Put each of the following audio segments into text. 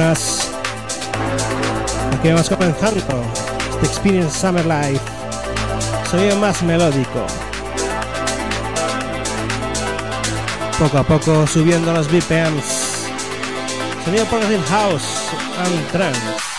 Buenas. Aquí vamos comenzando. The Experience Summer Life. Sonido más melódico. Poco a poco subiendo los BPMs. Sonido Progressive House and Trance.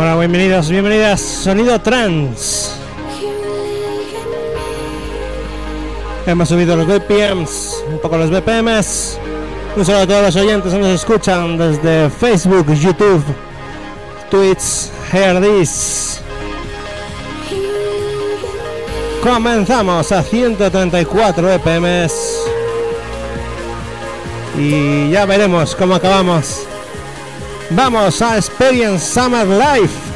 Bienvenidos, bienvenidas. Sonido trans. Hemos subido los BPMs, un poco los BPMs. Un saludo a todos los oyentes que nos escuchan desde Facebook, YouTube, Twitch, Hear This. Comenzamos a 134 BPMs. Y ya veremos cómo acabamos. Vamos a Experience Summer Life.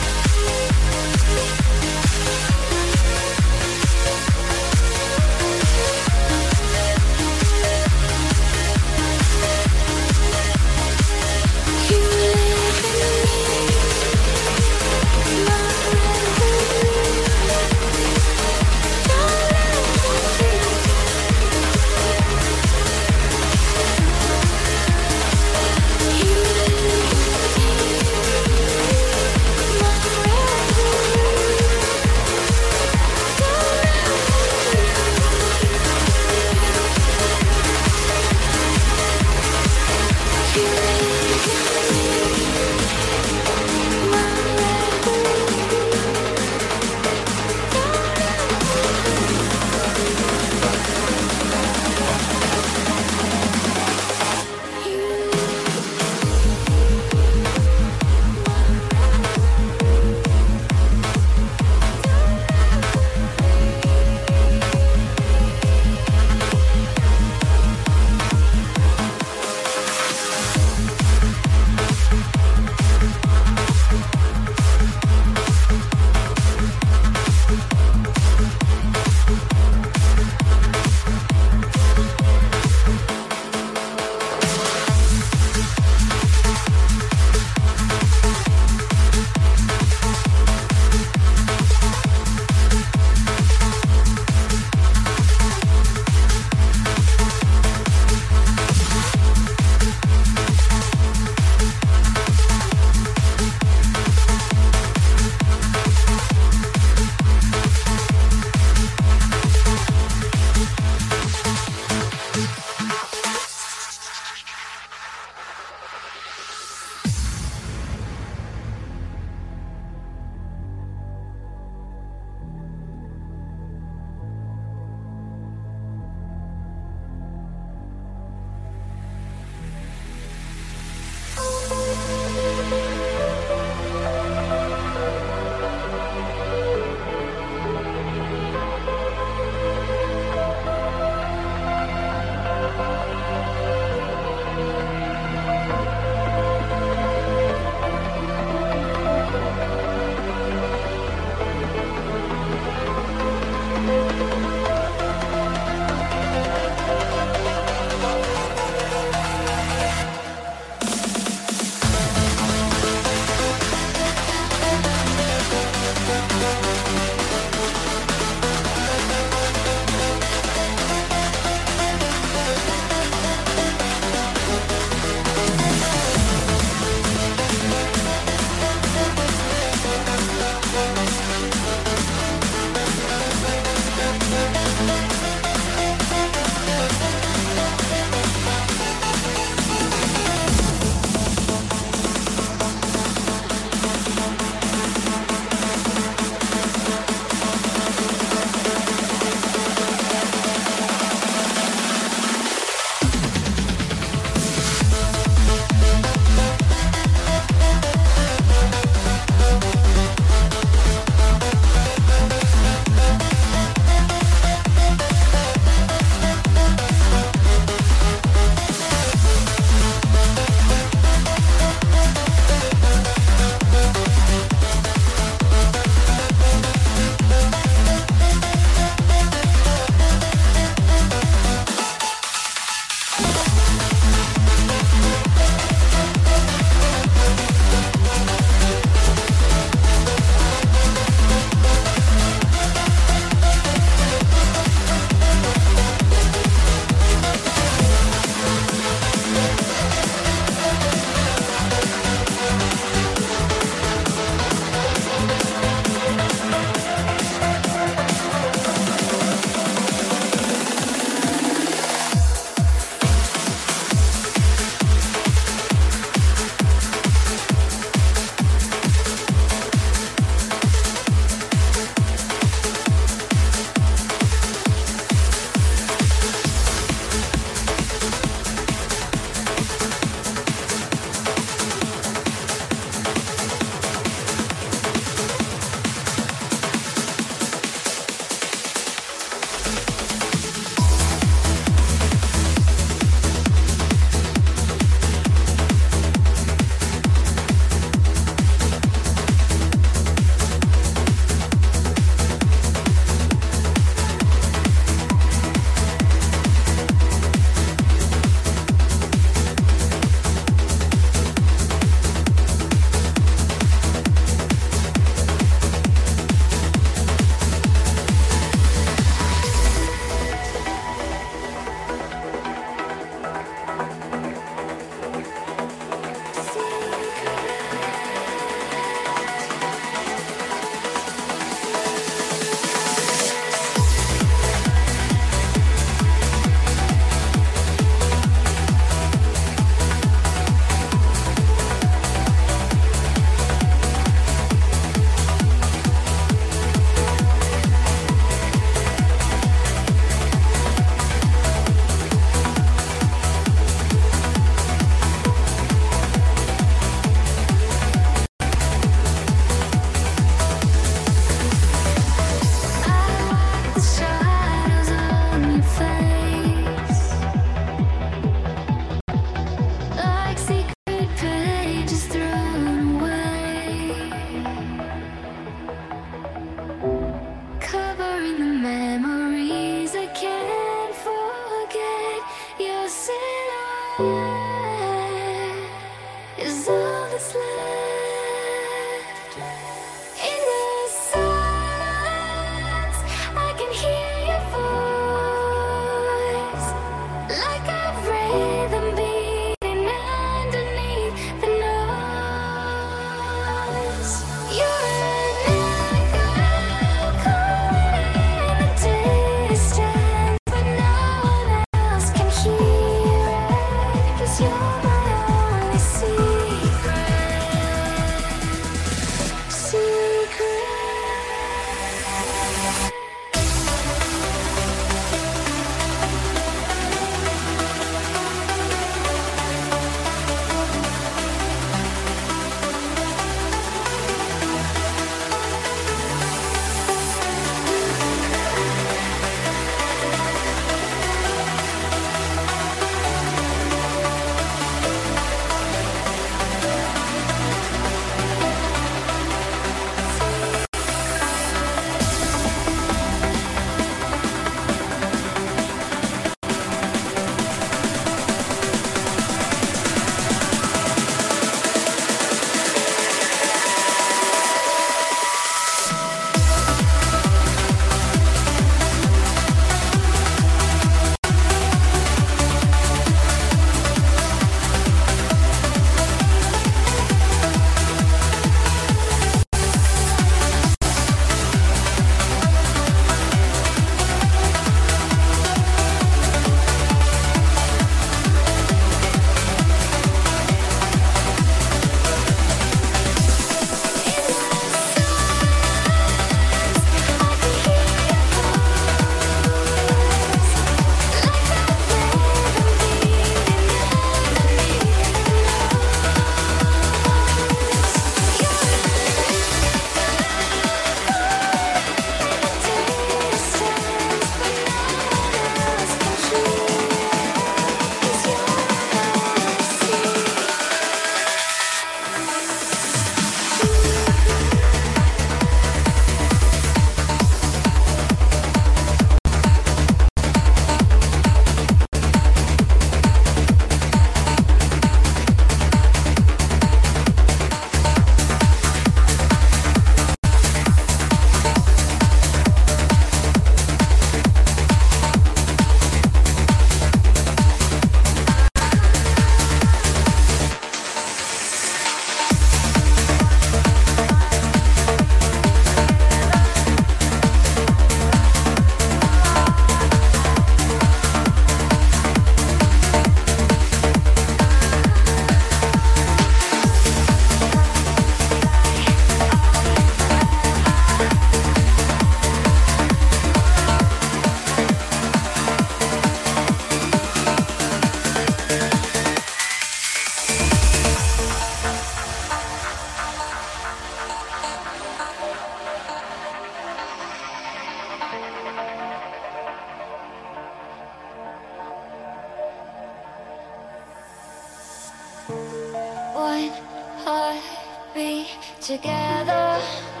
together.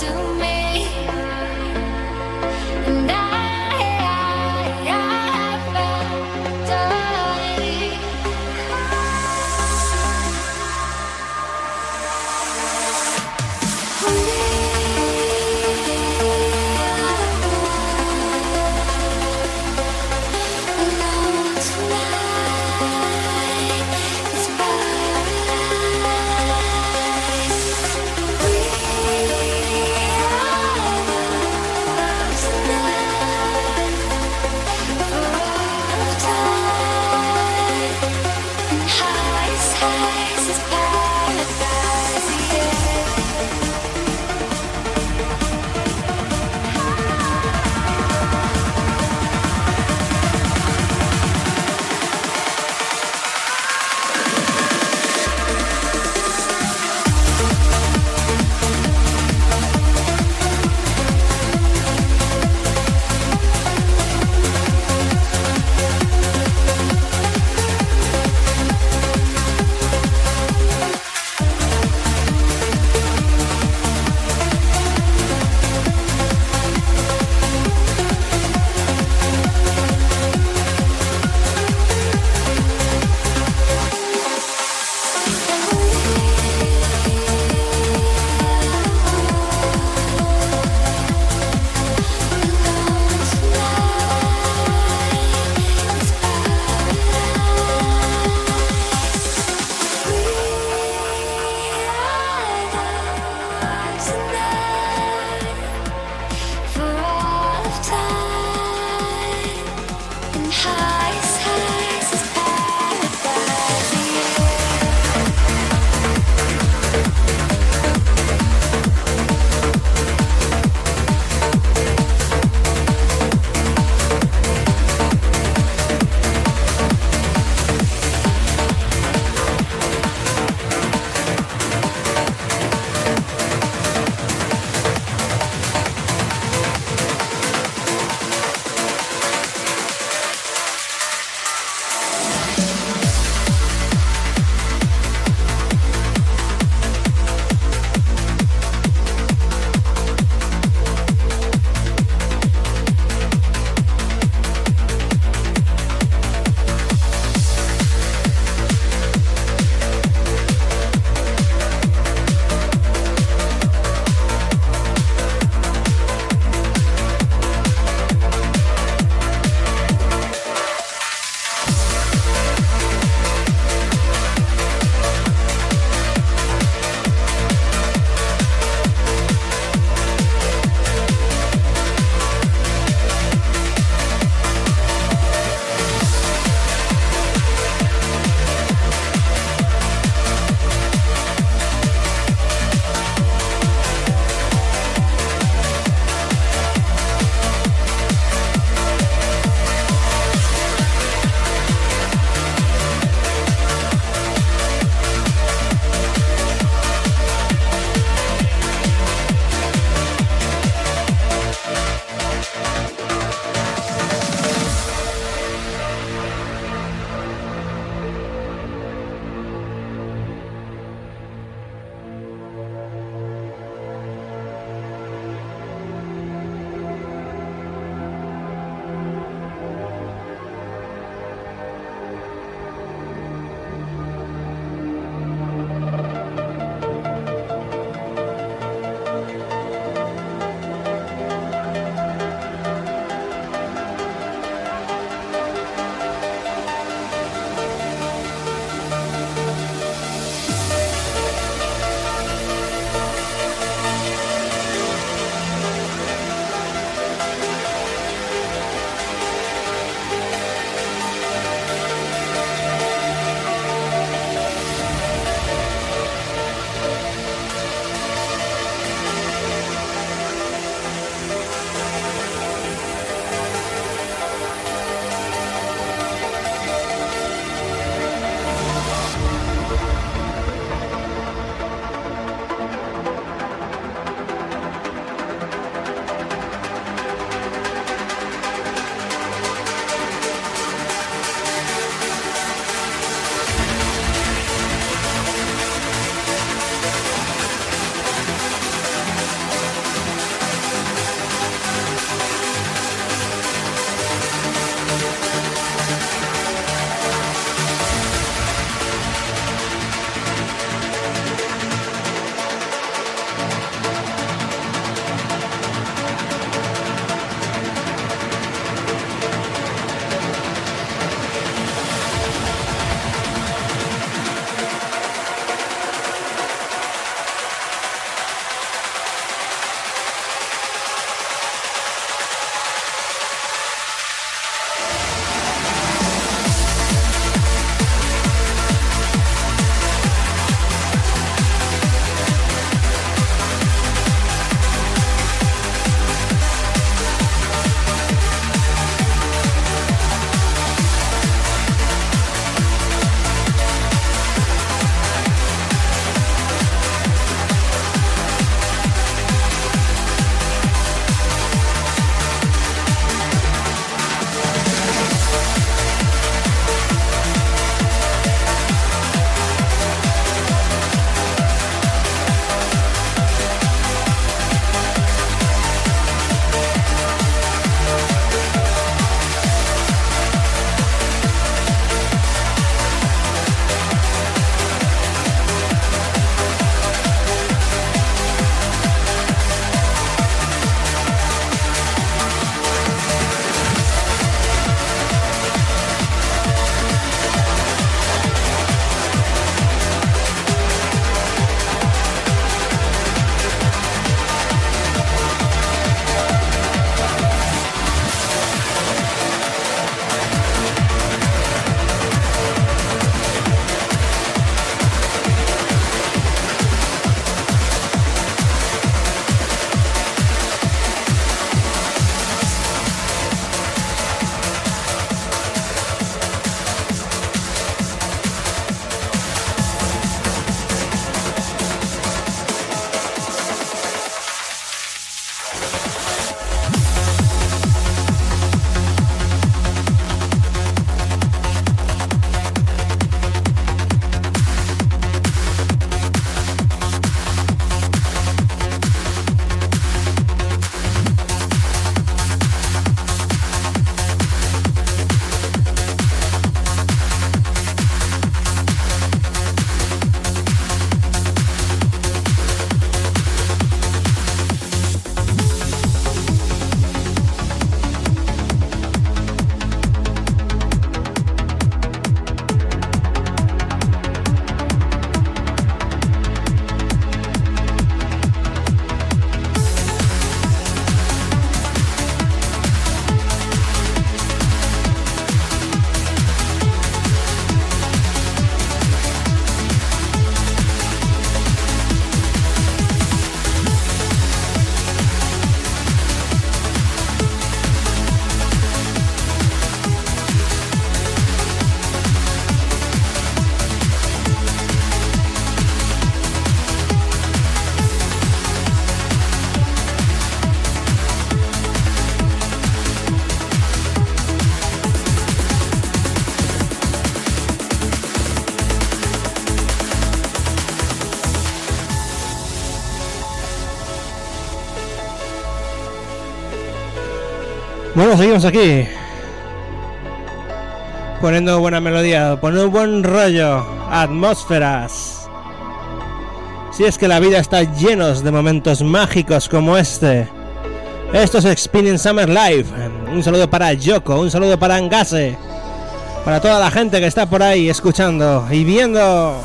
to me. Bueno, seguimos aquí. Poniendo buena melodía, poniendo buen rollo, atmósferas. Si es que la vida está llena de momentos mágicos como este. Esto es Experience Summer Live. Un saludo para Yoko, un saludo para Angase, para toda la gente que está por ahí escuchando y viendo.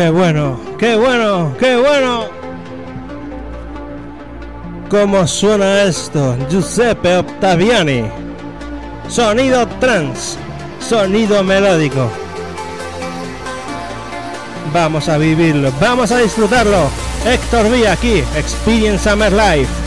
Qué bueno, qué bueno, qué bueno. ¿Cómo suena esto? Giuseppe Ottaviani. Sonido trans, sonido melódico. Vamos a vivirlo, vamos a disfrutarlo. Héctor V aquí, Experience Summer Life.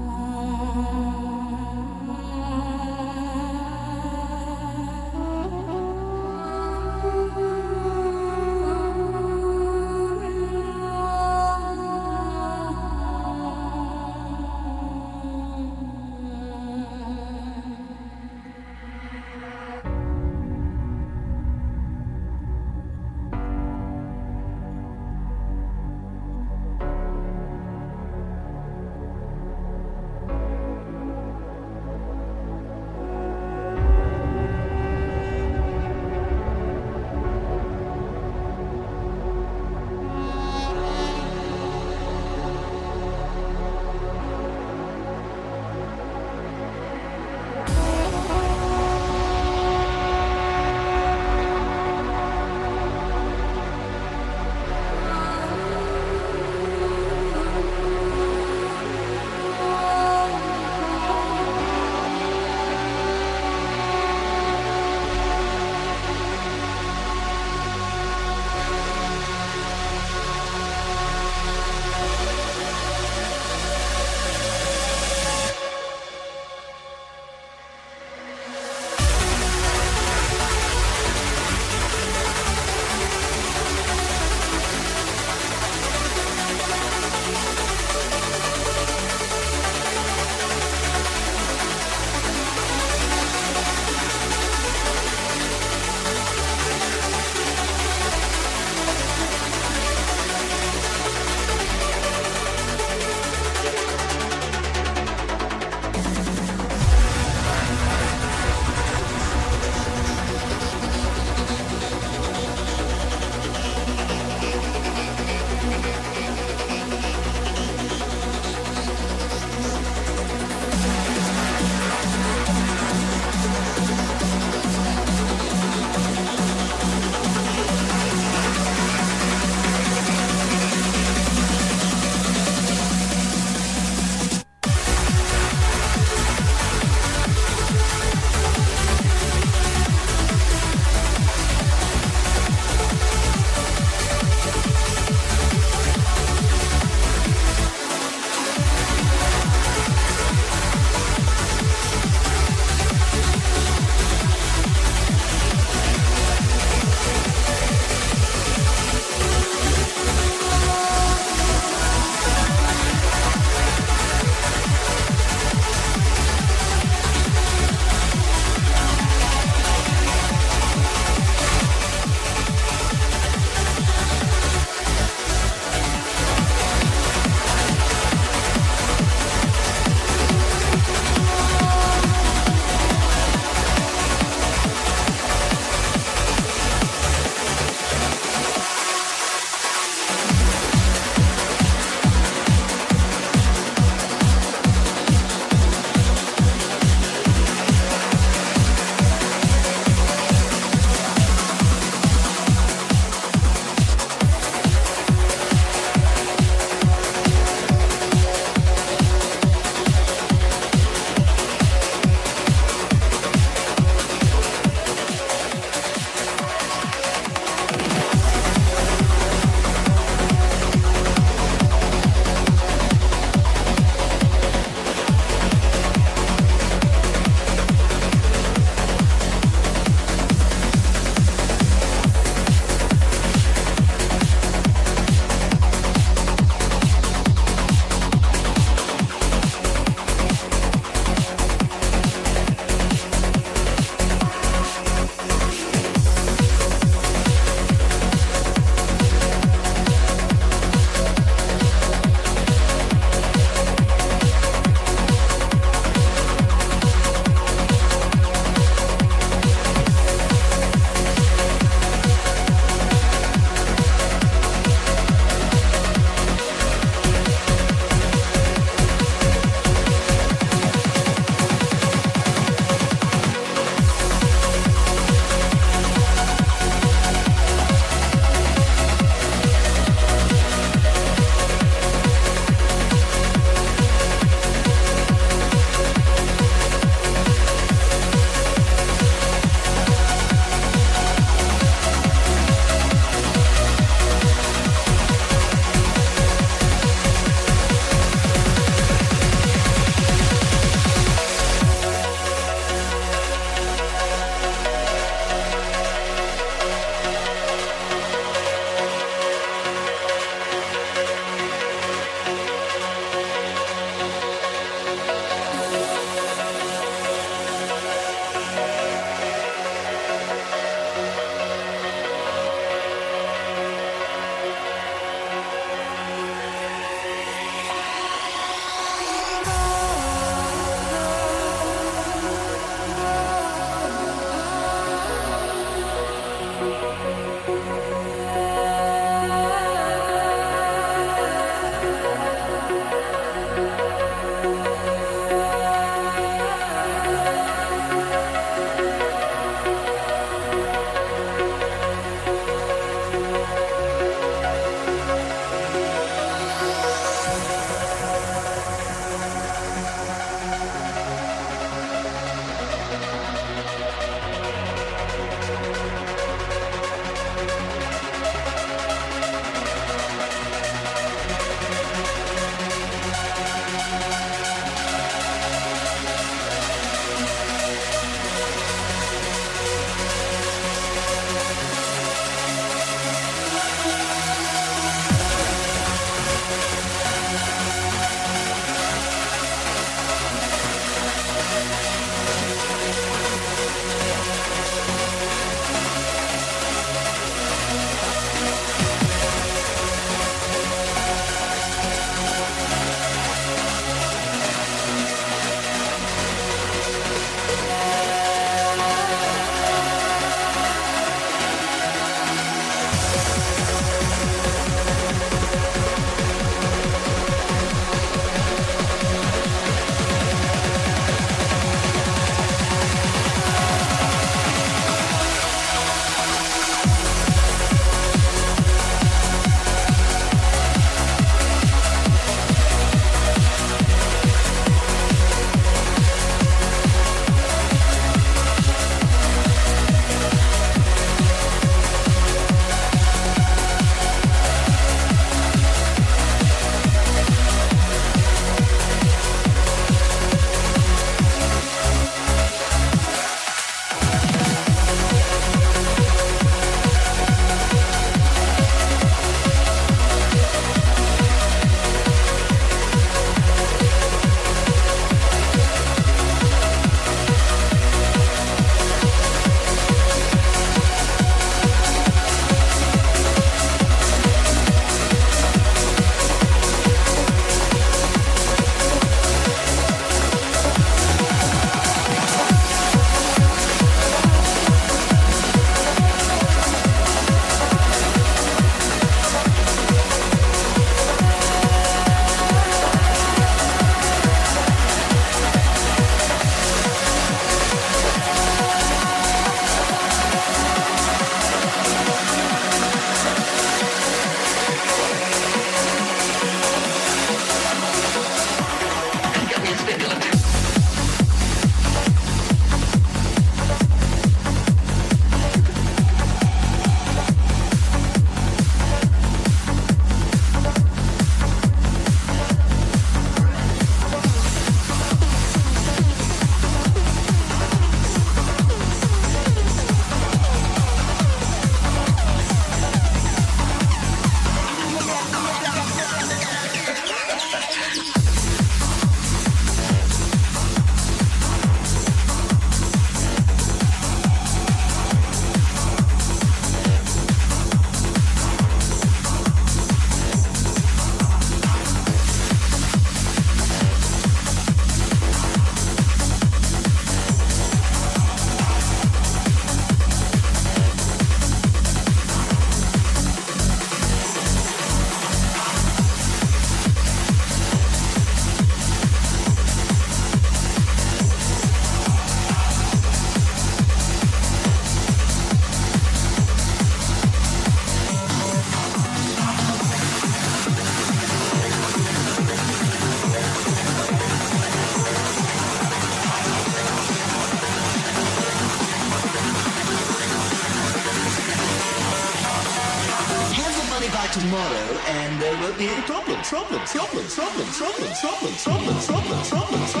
Trouble, trouble, trouble, trouble, trouble, trouble, trouble, trouble. troubling.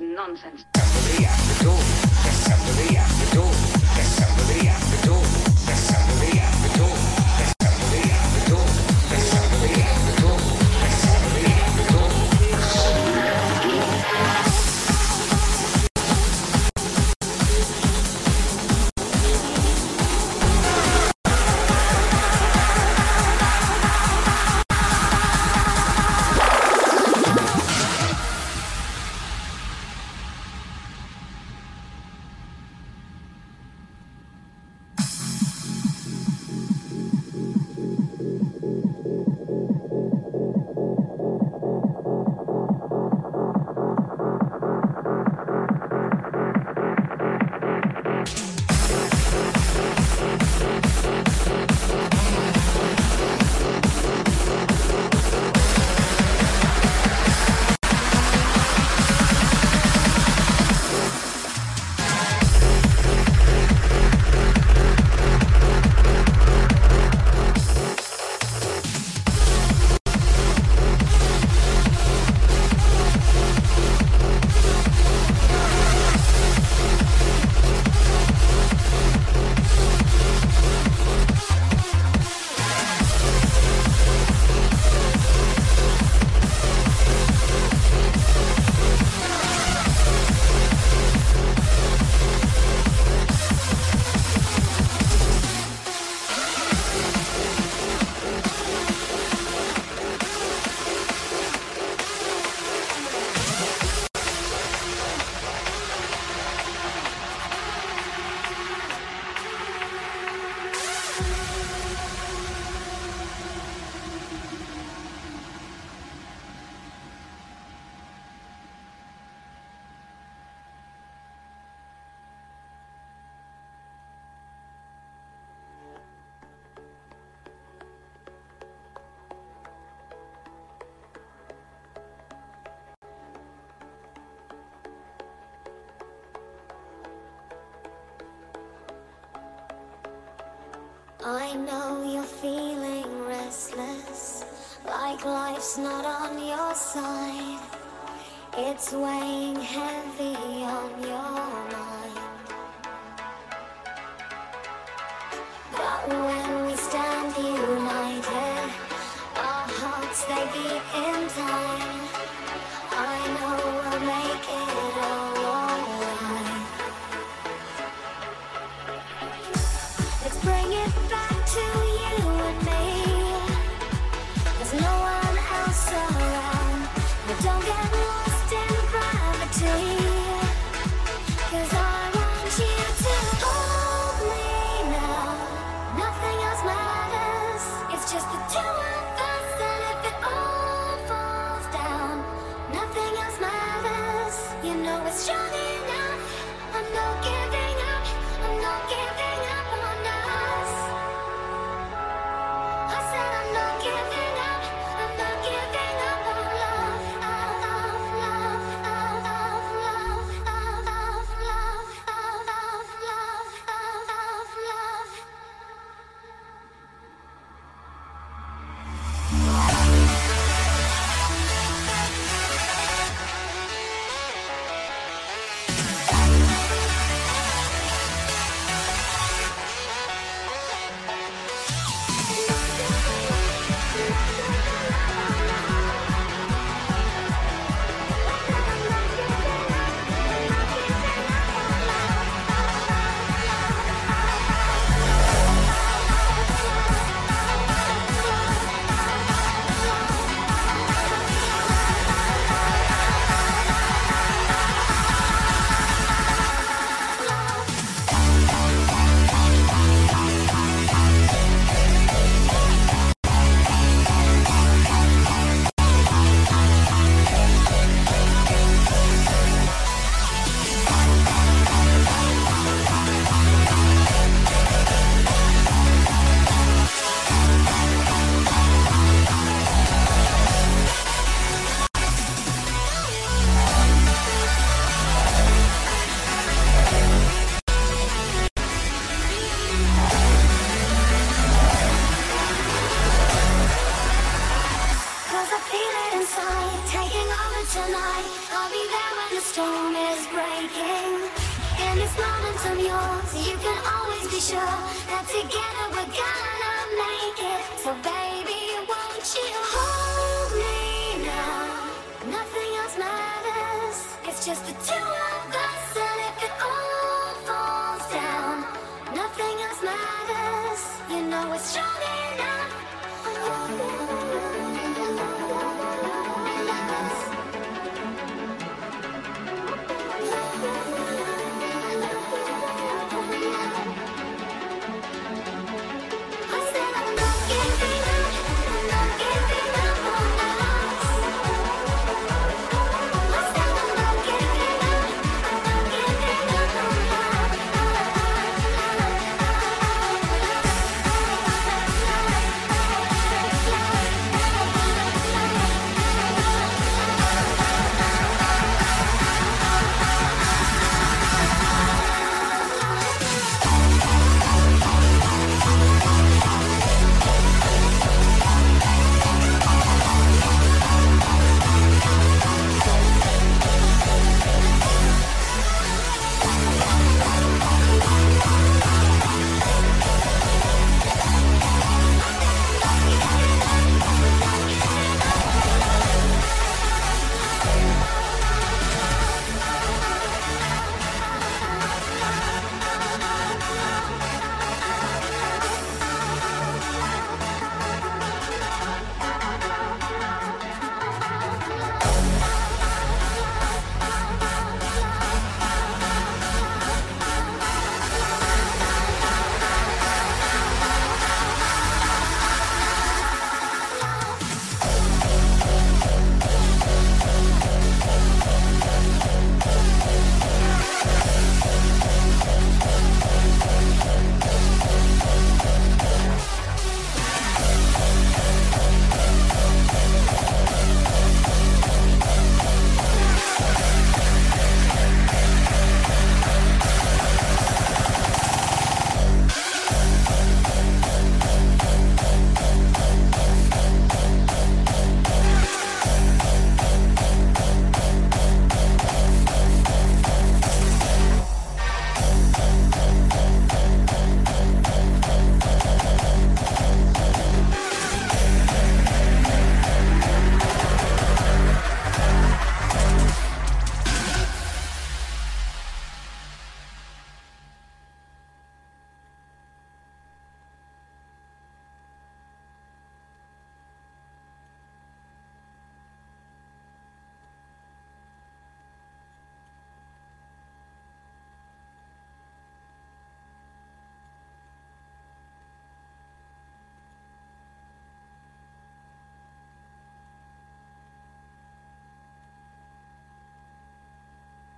nonsense.